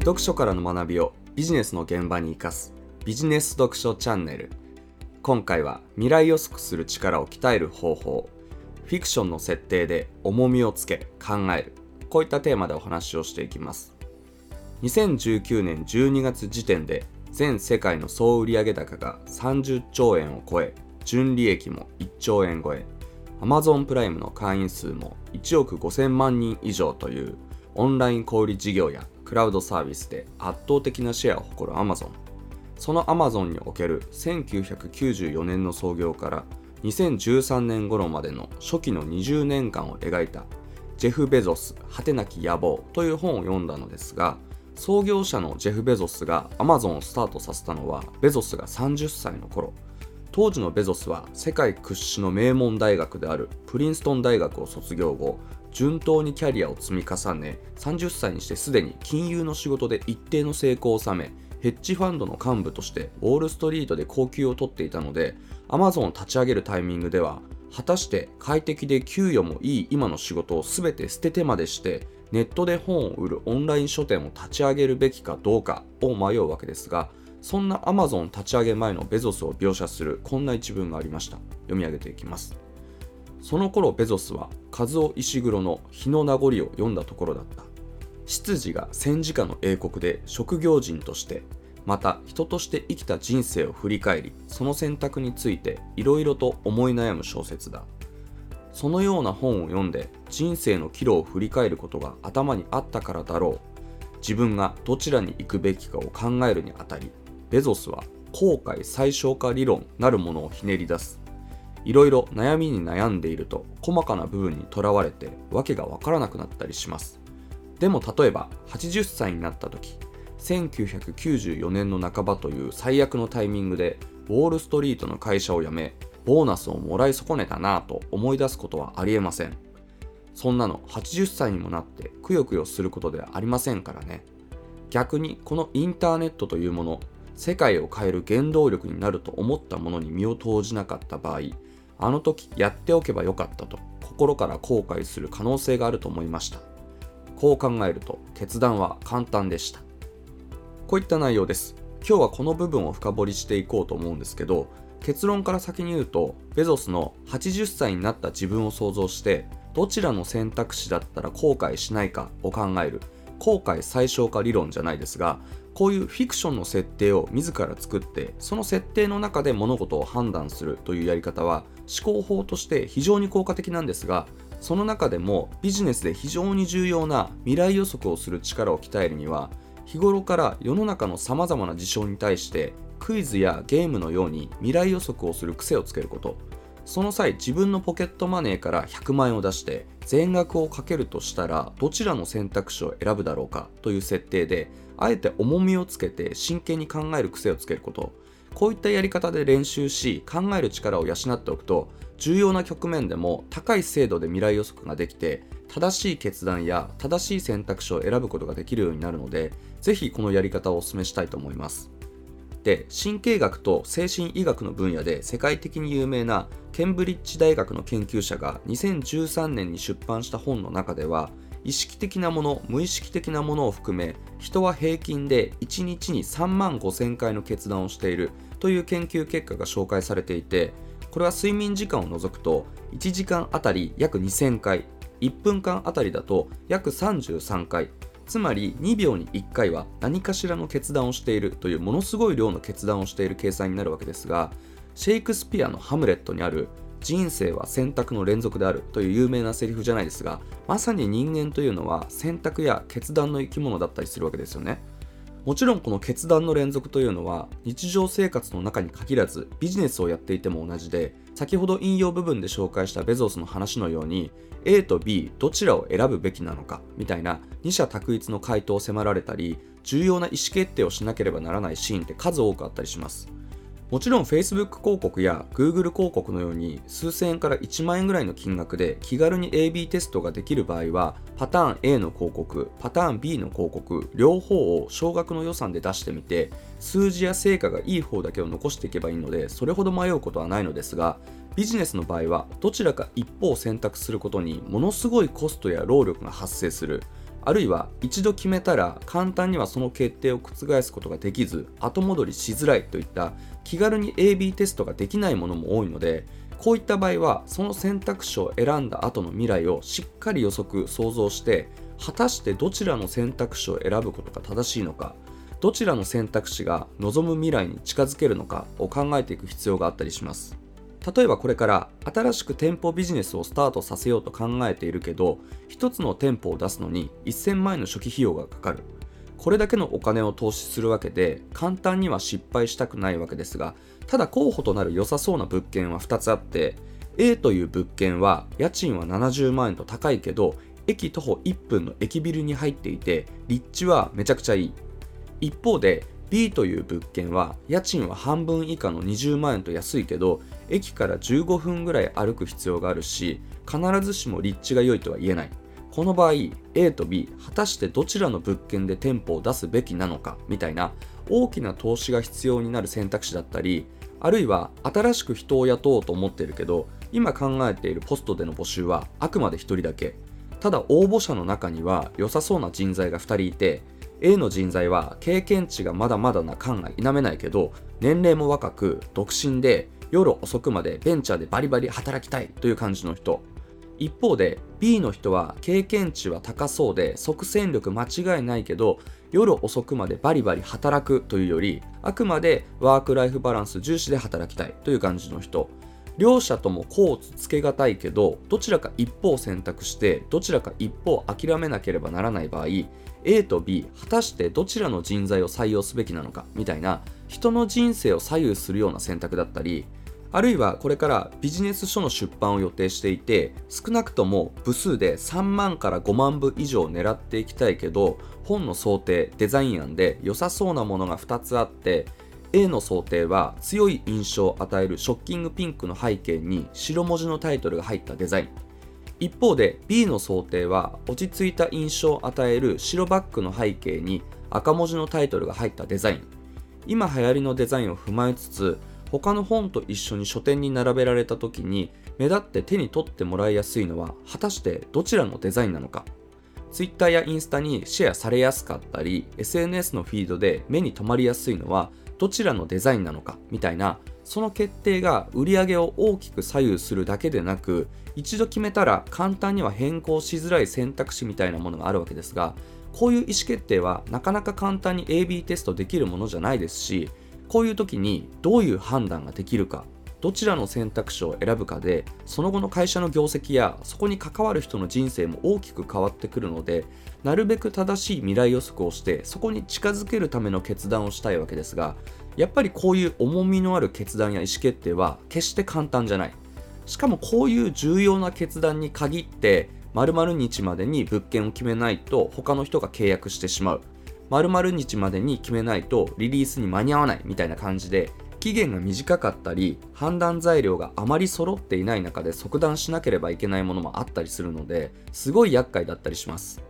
読書からの学びをビジネスの現場に生かすビジネス読書チャンネル。今回は未来予測する力を鍛える方法。フィクションの設定で重みをつけ考える。こういったテーマでお話をしていきます。2019年12月時点で全世界の総売上高が30兆円を超え純利益も1兆円超え Amazon プライムの会員数も1億5000万人以上というオンライン小売事業やクラウドサービスで圧倒的なシェアを誇る Amazon その Amazon における1994年の創業から2013年頃までの初期の20年間を描いたジェフ・ベゾス果てなき野望という本を読んだのですが創業者のジェフ・ベゾスが Amazon をスタートさせたのはベゾスが30歳の頃。当時のベゾスは世界屈指の名門大学であるプリンストン大学を卒業後順当にキャリアを積み重ね30歳にしてすでに金融の仕事で一定の成功を収めヘッジファンドの幹部としてウォールストリートで高給を取っていたので Amazon を立ち上げるタイミングでは果たして快適で給与もいい今の仕事を全て捨ててまでしてネットで本を売るオンライン書店を立ち上げるべきかどうかを迷うわけですがそんな Amazon 立ち上げ前のベゾスを描写するこんな一文がありました。読み上げていきます。その頃ベゾスは和夫石黒の日の名残を読んだところだった。執事が戦時下の英国で職業人としてまた人として生きた人生を振り返りその選択についていろいろと思い悩む小説だ。そのような本を読んで人生の岐路を振り返ることが頭にあったからだろう。自分がどちらに行くべきかを考えるにあたりベゾスは後悔最小化理論なるものをひねり出す。いろいろ悩みに悩んでいると細かな部分にとらわれて訳がわからなくなったりします。でも例えば80歳になった時1994年の半ばという最悪のタイミングでウォールストリートの会社を辞めボーナスをもらい損ねたなぁと思い出すことはありえません。そんなの80歳にもなってくよくよすることではありませんからね。逆にこのインターネットというもの世界を変える原動力になると思ったものに身を投じなかった場合あの時やっておけばよかったと心から後悔する可能性があると思いました。こう考えると決断は簡単でした。こういった内容です。今日はこの部分を深掘りしていこうと思うんですけど結論から先に言うとベゾスの80歳になった自分を想像してどちらの選択肢だったら後悔しないかを考える後悔最小化理論じゃないですがこういうフィクションの設定を自ら作ってその設定の中で物事を判断するというやり方は思考法として非常に効果的なんですがその中でもビジネスで非常に重要な未来予測をする力を鍛えるには日頃から世の中のさまざまな事象に対してクイズやゲームのように未来予測をする癖をつけること。その際自分のポケットマネーから100万円を出して全額をかけるとしたらどちらの選択肢を選ぶだろうかという設定であえて重みをつけて真剣に考える癖をつけること。こういったやり方で練習し考える力を養っておくと重要な局面でも高い精度で未来予測ができて正しい決断や正しい選択肢を選ぶことができるようになるのでぜひこのやり方をお勧めしたいと思います。で神経学と精神医学の分野で世界的に有名なケンブリッジ大学の研究者が2013年に出版した本の中では意識的なもの無意識的なものを含め人は平均で1日に3万5000回の決断をしているという研究結果が紹介されていてこれは睡眠時間を除くと1時間あたり約2000回1分間あたりだと約33回つまり2秒に1回は何かしらの決断をしているというものすごい量の決断をしている計算になるわけですがシェイクスピアのハムレットにある人生は選択の連続であるという有名なセリフじゃないですがまさに人間というのは選択や決断の生き物だったりするわけですよね。もちろんこの決断の連続というのは日常生活の中に限らずビジネスをやっていても同じで先ほど引用部分で紹介したベゾスの話のように A と B どちらを選ぶべきなのかみたいな二者択一の回答を迫られたり重要な意思決定をしなければならないシーンって数多くあったりします。もちろん Facebook 広告や Google 広告のように数千円から1万円ぐらいの金額で気軽に AB テストができる場合はパターン A の広告、パターン B の広告両方を少額の予算で出してみて数字や成果がいい方だけを残していけばいいのでそれほど迷うことはないのですがビジネスの場合はどちらか一方を選択することにものすごいコストや労力が発生する。あるいは一度決めたら簡単にはその決定を覆すことができず後戻りしづらいといった気軽に AB テストができないものも多いのでこういった場合はその選択肢を選んだ後の未来をしっかり予測想像して果たしてどちらの選択肢を選ぶことが正しいのかどちらの選択肢が望む未来に近づけるのかを考えていく必要があったりします。例えばこれから新しく店舗ビジネスをスタートさせようと考えているけど1つの店舗を出すのに1000万円の初期費用がかかる。これだけのお金を投資するわけで簡単には失敗したくないわけですがただ候補となる良さそうな物件は2つあって A という物件は家賃は70万円と高いけど駅徒歩1分の駅ビルに入っていて立地はめちゃくちゃいい。一方で B という物件は家賃は半分以下の20万円と安いけど駅から15分ぐらい歩く必要があるし必ずしも立地が良いとは言えない。この場合 A と B 果たしてどちらの物件で店舗を出すべきなのかみたいな大きな投資が必要になる選択肢だったりあるいは新しく人を雇おうと思っているけど今考えているポストでの募集はあくまで1人だけ。ただ応募者の中には良さそうな人材が2人いて A の人材は経験値がまだまだな感が否めないけど年齢も若く独身で夜遅くまでベンチャーでバリバリ働きたいという感じの人。一方で B の人は経験値は高そうで即戦力間違いないけど夜遅くまでバリバリ働くというよりあくまでワークライフバランス重視で働きたいという感じの人。両者とも甲乙つけがたいけどどちらか一方選択してどちらか一方諦めなければならない場合 A と B 果たしてどちらの人材を採用すべきなのかみたいな人の人生を左右するような選択だったりあるいはこれからビジネス書の出版を予定していて少なくとも部数で3万から5万部以上狙っていきたいけど本の想定デザイン案で良さそうなものが2つあって A の想定は強い印象を与えるショッキングピンクの背景に白文字のタイトルが入ったデザイン。一方で B の想定は落ち着いた印象を与える白バックの背景に赤文字のタイトルが入ったデザイン。今流行りのデザインを踏まえつつ他の本と一緒に書店に並べられた時に目立って手に取ってもらいやすいのは果たしてどちらのデザインなのか。Twitter やインスタにシェアされやすかったり SNS のフィードで目に留まりやすいのはどちらのデザインなのかみたいなその決定が売り上げを大きく左右するだけでなく一度決めたら簡単には変更しづらい選択肢みたいなものがあるわけですがこういう意思決定はなかなか簡単に AB テストできるものじゃないですしこういう時にどういう判断ができるかどちらの選択肢を選ぶかでその後の会社の業績やそこに関わる人の人生も大きく変わってくるのでなるべく正しい未来予測をしてそこに近づけるための決断をしたいわけですがやっぱりこういう重みのある決断や意思決定は決して簡単じゃない。しかもこういう重要な決断に限って〇〇日までに物件を決めないと他の人が契約してしまう。〇〇日までに決めないとリリースに間に合わないみたいな感じで期限が短かったり判断材料があまり揃っていない中で即断しなければいけないものもあったりするのですごい厄介だったりします。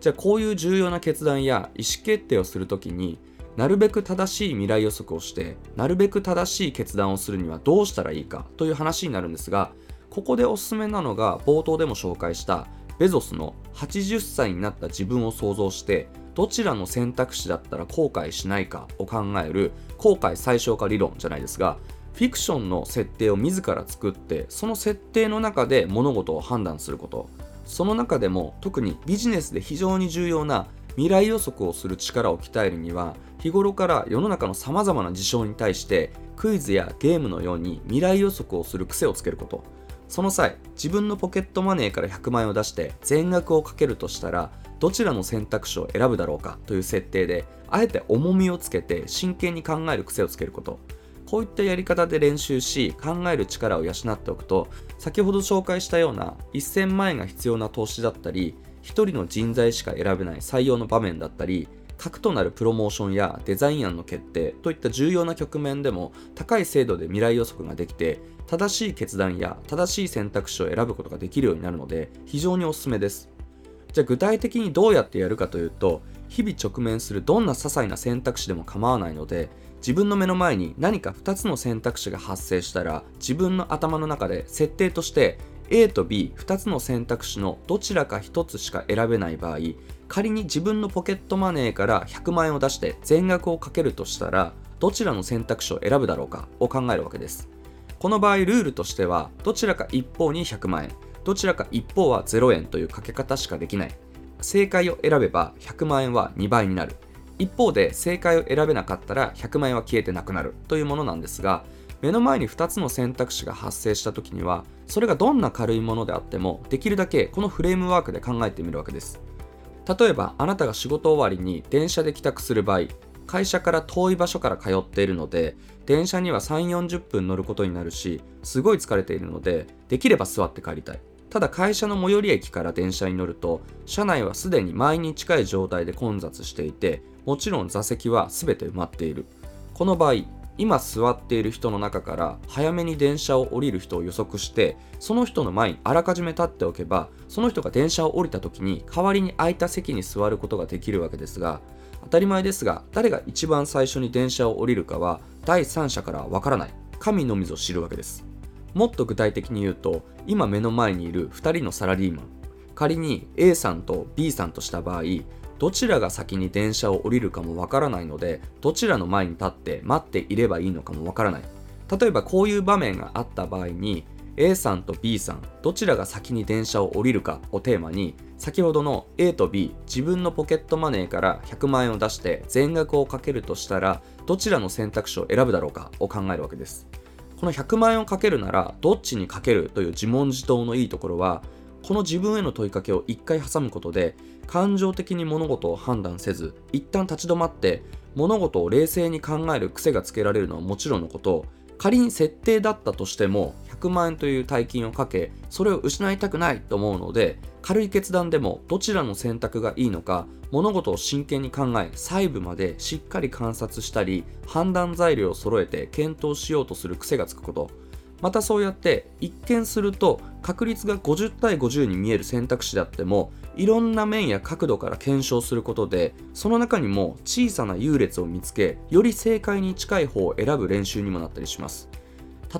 じゃあこういう重要な決断や意思決定をするときになるべく正しい未来予測をしてなるべく正しい決断をするにはどうしたらいいかという話になるんですがここでおすすめなのが冒頭でも紹介したベゾスの80歳になった自分を想像してどちらの選択肢だったら後悔しないかを考える後悔最小化理論じゃないですがフィクションの設定を自ら作ってその設定の中で物事を判断すること。その中でも特にビジネスで非常に重要な未来予測をする力を鍛えるには日頃から世の中のさまざまな事象に対してクイズやゲームのように未来予測をする癖をつけること。その際自分のポケットマネーから100万円を出して全額をかけるとしたらどちらの選択肢を選ぶだろうかという設定であえて重みをつけて真剣に考える癖をつけること。こういったやり方で練習し考える力を養っておくと先ほど紹介したような1000万円が必要な投資だったり1人の人材しか選べない採用の場面だったり核となるプロモーションやデザイン案の決定といった重要な局面でも高い精度で未来予測ができて正しい決断や正しい選択肢を選ぶことができるようになるので非常におすすめです。じゃあ具体的にどうやってやるかというと日々直面するどんな些細な選択肢でも構わないので自分の目の前に何か2つの選択肢が発生したら自分の頭の中で設定として A と B2 つの選択肢のどちらか1つしか選べない場合仮に自分のポケットマネーから100万円を出して全額をかけるとしたらどちらの選択肢を選ぶだろうかを考えるわけです。この場合ルールとしてはどちらか一方に100万円どちらか一方は0円というかけ方しかできない。正解を選べば100万円は2倍になる。一方で正解を選べなかったら100万円は消えてなくなるというものなんですが目の前に2つの選択肢が発生した時にはそれがどんな軽いものであってもできるだけこのフレームワークで考えてみるわけです。例えばあなたが仕事終わりに電車で帰宅する場合会社から遠い場所から通っているので電車には3 4 0分乗ることになるしすごい疲れているのでできれば座って帰りたい。ただ会社の最寄り駅から電車に乗ると車内はすでに満員に近い状態で混雑していてもちろん座席は全て埋まっている。この場合今座っている人の中から早めに電車を降りる人を予測してその人の前にあらかじめ立っておけばその人が電車を降りた時に代わりに空いた席に座ることができるわけですが当たり前ですが誰が一番最初に電車を降りるかは第三者からはわからない神のみぞ知るわけです。もっと具体的に言うと今目の前にいる2人のサラリーマン。仮に A さんと B さんとした場合どちらが先に電車を降りるかもわからないのでどちらの前に立って待っていればいいのかもわからない。例えばこういう場面があった場合に A さんと B さんどちらが先に電車を降りるかをテーマに先ほどの A と B 自分のポケットマネーから100万円を出して全額をかけるとしたらどちらの選択肢を選ぶだろうかを考えるわけです。この100万円をかけるならどっちにかけるという自問自答のいいところはこの自分への問いかけを一回挟むことで感情的に物事を判断せず一旦立ち止まって物事を冷静に考える癖がつけられるのはもちろんのこと仮に設定だったとしても100万円という大金をかけそれを失いたくないと思うので軽い決断でもどちらの選択がいいのか物事を真剣に考え細部までしっかり観察したり判断材料を揃えて検討しようとする癖がつくこと。またそうやって一見すると確率が50対50に見える選択肢であってもいろんな面や角度から検証することでその中にも小さな優劣を見つけより正解に近い方を選ぶ練習にもなったりします。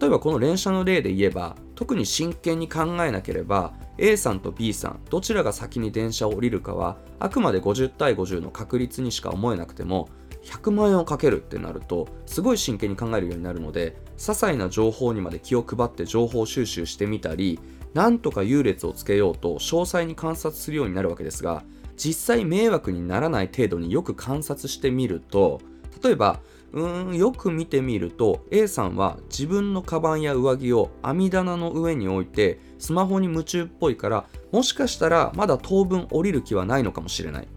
例えばこの連射の例で言えば特に真剣に考えなければ A さんと B さんどちらが先に電車を降りるかはあくまで50対50の確率にしか思えなくても100万円をかけるってなるとすごい真剣に考えるようになるので些細な情報にまで気を配って情報収集してみたりなんとか優劣をつけようと詳細に観察するようになるわけですが実際迷惑にならない程度によく観察してみると例えばうーんよく見てみると A さんは自分のカバンや上着を網棚の上に置いてスマホに夢中っぽいからもしかしたらまだ当分降りる気はないのかもしれない。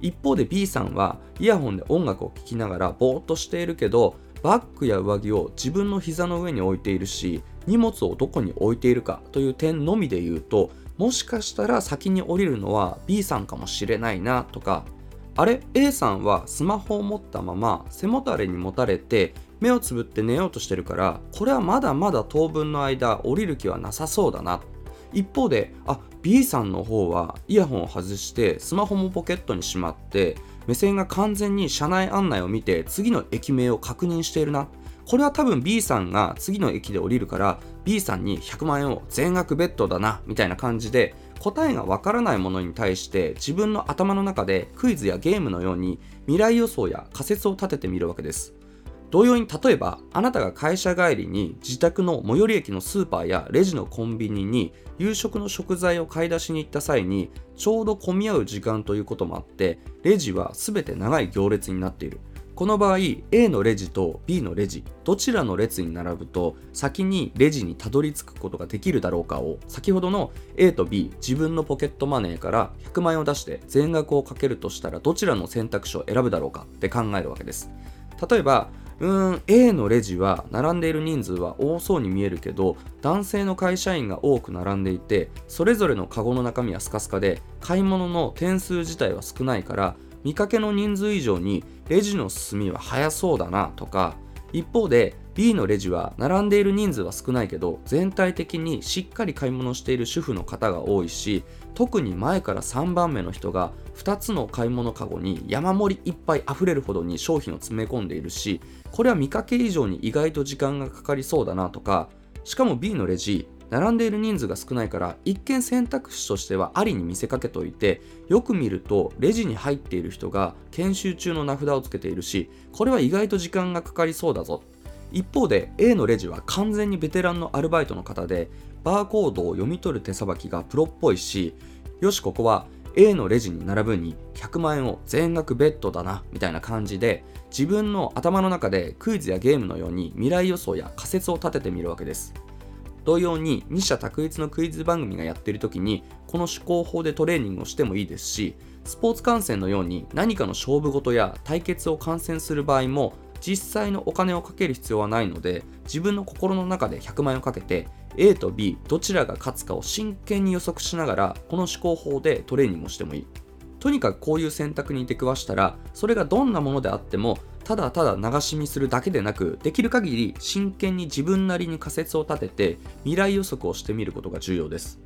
一方で B さんはイヤホンで音楽を聴きながらぼーっとしているけどバッグや上着を自分の膝の上に置いているし荷物をどこに置いているかという点のみで言うともしかしたら先に降りるのは B さんかもしれないなとかあれ A さんはスマホを持ったまま背もたれに持たれて目をつぶって寝ようとしてるからこれはまだまだ当分の間降りる気はなさそうだな。一方であ B さんの方はイヤホンを外してスマホもポケットにしまって目線が完全に車内案内を見て次の駅名を確認しているな。これは多分 B さんが次の駅で降りるから B さんに100万円を全額ベッドだなみたいな感じで答えがわからないものに対して自分の頭の中でクイズやゲームのように未来予想や仮説を立ててみるわけです。同様に例えばあなたが会社帰りに自宅の最寄り駅のスーパーやレジのコンビニに夕食の食材を買い出しに行った際にちょうど混み合う時間ということもあってレジは全て長い行列になっている。この場合 A のレジと B のレジどちらの列に並ぶと先にレジにたどり着くことができるだろうかを先ほどの A と B 自分のポケットマネーから100万円を出して全額をかけるとしたらどちらの選択肢を選ぶだろうかって考えるわけです。例えばうーん A のレジは並んでいる人数は多そうに見えるけど男性の会社員が多く並んでいてそれぞれのカゴの中身はスカスカで買い物の点数自体は少ないから見かけの人数以上にレジの進みは早そうだなとか一方で B のレジは並んでいる人数は少ないけど全体的にしっかり買い物している主婦の方が多いし特に前から3番目の人が2つの買い物かごに山盛りいっぱい溢れるほどに商品を詰め込んでいるしこれは見かけ以上に意外と時間がかかりそうだなとかしかも B のレジ並んでいる人数が少ないから一見選択肢としてはありに見せかけといてよく見るとレジに入っている人が研修中の名札をつけているしこれは意外と時間がかかりそうだぞ。一方で A のレジは完全にベテランのアルバイトの方でバーコードを読み取る手さばきがプロっぽいしよしここは A のレジに並ぶに100万円を全額ベッドだなみたいな感じで自分の頭の中でクイズやゲームのように未来予想や仮説を立ててみるわけです。同様に二者択一のクイズ番組がやっている時にこの思考法でトレーニングをしてもいいですしスポーツ観戦のように何かの勝負事や対決を観戦する場合も実際のお金をかける必要はないので自分の心の中で100万円をかけて A と B どちらが勝つかを真剣に予測しながらこの思考法でトレーニングをしてもいい。とにかくこういう選択に出くわしたらそれがどんなものであってもただただ流し見するだけでなくできる限り真剣に自分なりに仮説を立てて未来予測をしてみることが重要です。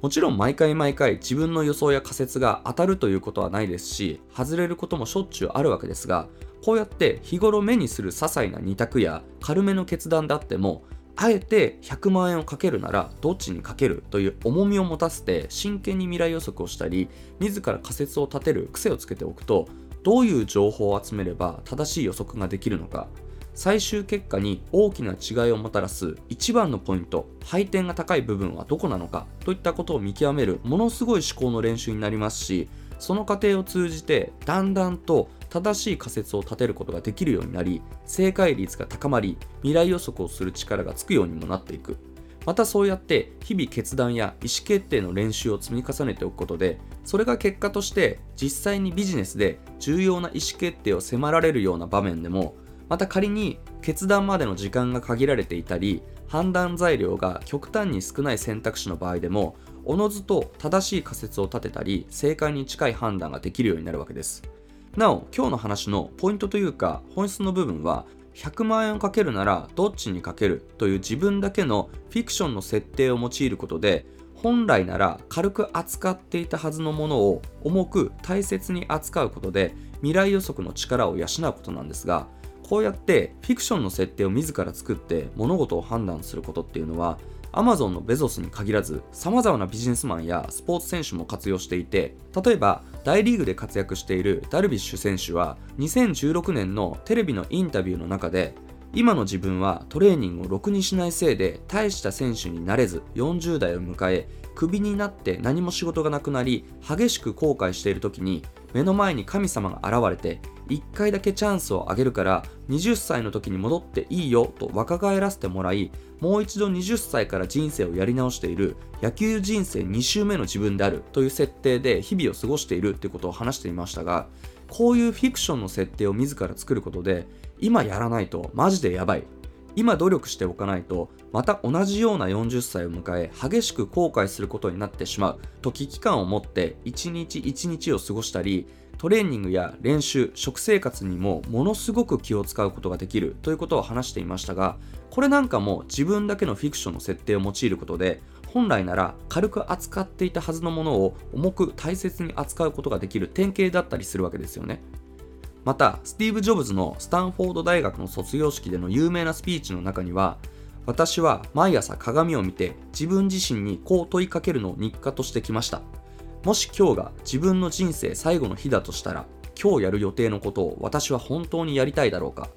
もちろん毎回毎回自分の予想や仮説が当たるということはないですし外れることもしょっちゅうあるわけですがこうやって日頃目にする些細な2択や軽めの決断であってもあえて100万円をかけるならどっちにかけるという重みを持たせて真剣に未来予測をしたり自ら仮説を立てる癖をつけておくとどういう情報を集めれば正しい予測ができるのか。最終結果に大きな違いをもたらす一番のポイント配点が高い部分はどこなのかといったことを見極めるものすごい思考の練習になりますしその過程を通じてだんだんと正しい仮説を立てることができるようになり正解率が高まり未来予測をする力がつくようにもなっていく。またそうやって日々決断や意思決定の練習を積み重ねておくことでそれが結果として実際にビジネスで重要な意思決定を迫られるような場面でもまた仮に決断までの時間が限られていたり判断材料が極端に少ない選択肢の場合でもおのずと正しい仮説を立てたり正解に近い判断ができるようになるわけです。なお今日の話のポイントというか本質の部分は100万円をかけるならどっちにかけるという自分だけのフィクションの設定を用いることで本来なら軽く扱っていたはずのものを重く大切に扱うことで未来予測の力を養うことなんですがこうやってフィクションの設定を自ら作って物事を判断することっていうのはアマゾンのベゾスに限らず様々なビジネスマンやスポーツ選手も活用していて例えば大リーグで活躍しているダルビッシュ選手は2016年のテレビのインタビューの中で今の自分はトレーニングをろくにしないせいで大した選手になれず40代を迎えクビになって何も仕事がなくなり激しく後悔している時に目の前に神様が現れて1回だけチャンスをあげるから20歳の時に戻っていいよと若返らせてもらいもう一度20歳から人生をやり直している野球人生2周目の自分であるという設定で日々を過ごしているということを話していましたがこういうフィクションの設定を自ら作ることで今やらないとマジでやばい。今努力しておかないとまた同じような40歳を迎え激しく後悔することになってしまう。と危機感を持って一日一日を過ごしたりトレーニングや練習食生活にもものすごく気を使うことができる。ということを話していましたがこれなんかも自分だけのフィクションの設定を用いることで本来なら軽く扱っていたはずのものを重く大切に扱うことができる典型だったりするわけですよね。またスティーブ・ジョブズのスタンフォード大学の卒業式での有名なスピーチの中には私は毎朝鏡を見て自分自身にこう問いかけるのを日課としてきました。もし今日が自分の人生最後の日だとしたら今日やる予定のことを私は本当にやりたいだろうか。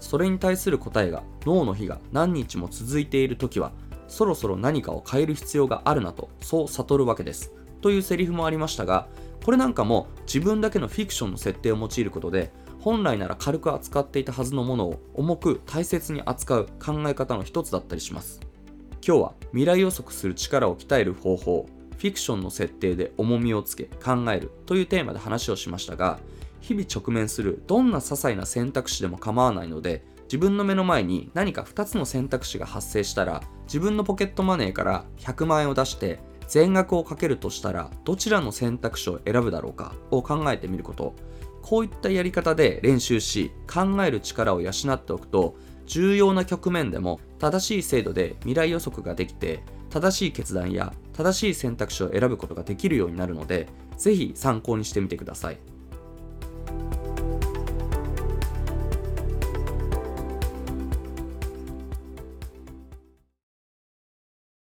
それに対する答えが脳の日が何日も続いている時はそろそろ何かを変える必要があるなとそう悟るわけです。というセリフもありましたがこれなんかも自分だけのフィクションの設定を用いることで本来なら軽く扱っていたはずのものを重く大切に扱う考え方の一つだったりします。今日は未来予測する力を鍛える方法フィクションの設定で重みをつけ考えるというテーマで話をしましたが日々直面するどんな些細な選択肢でも構わないので自分の目の前に何か2つの選択肢が発生したら自分のポケットマネーから100万円を出して全額をかけるとしたらどちらの選択肢を選ぶだろうかを考えてみることこういったやり方で練習し考える力を養っておくと重要な局面でも正しい精度で未来予測ができて正しい決断や正しい選択肢を選ぶことができるようになるので、ぜひ参考にしてみてください。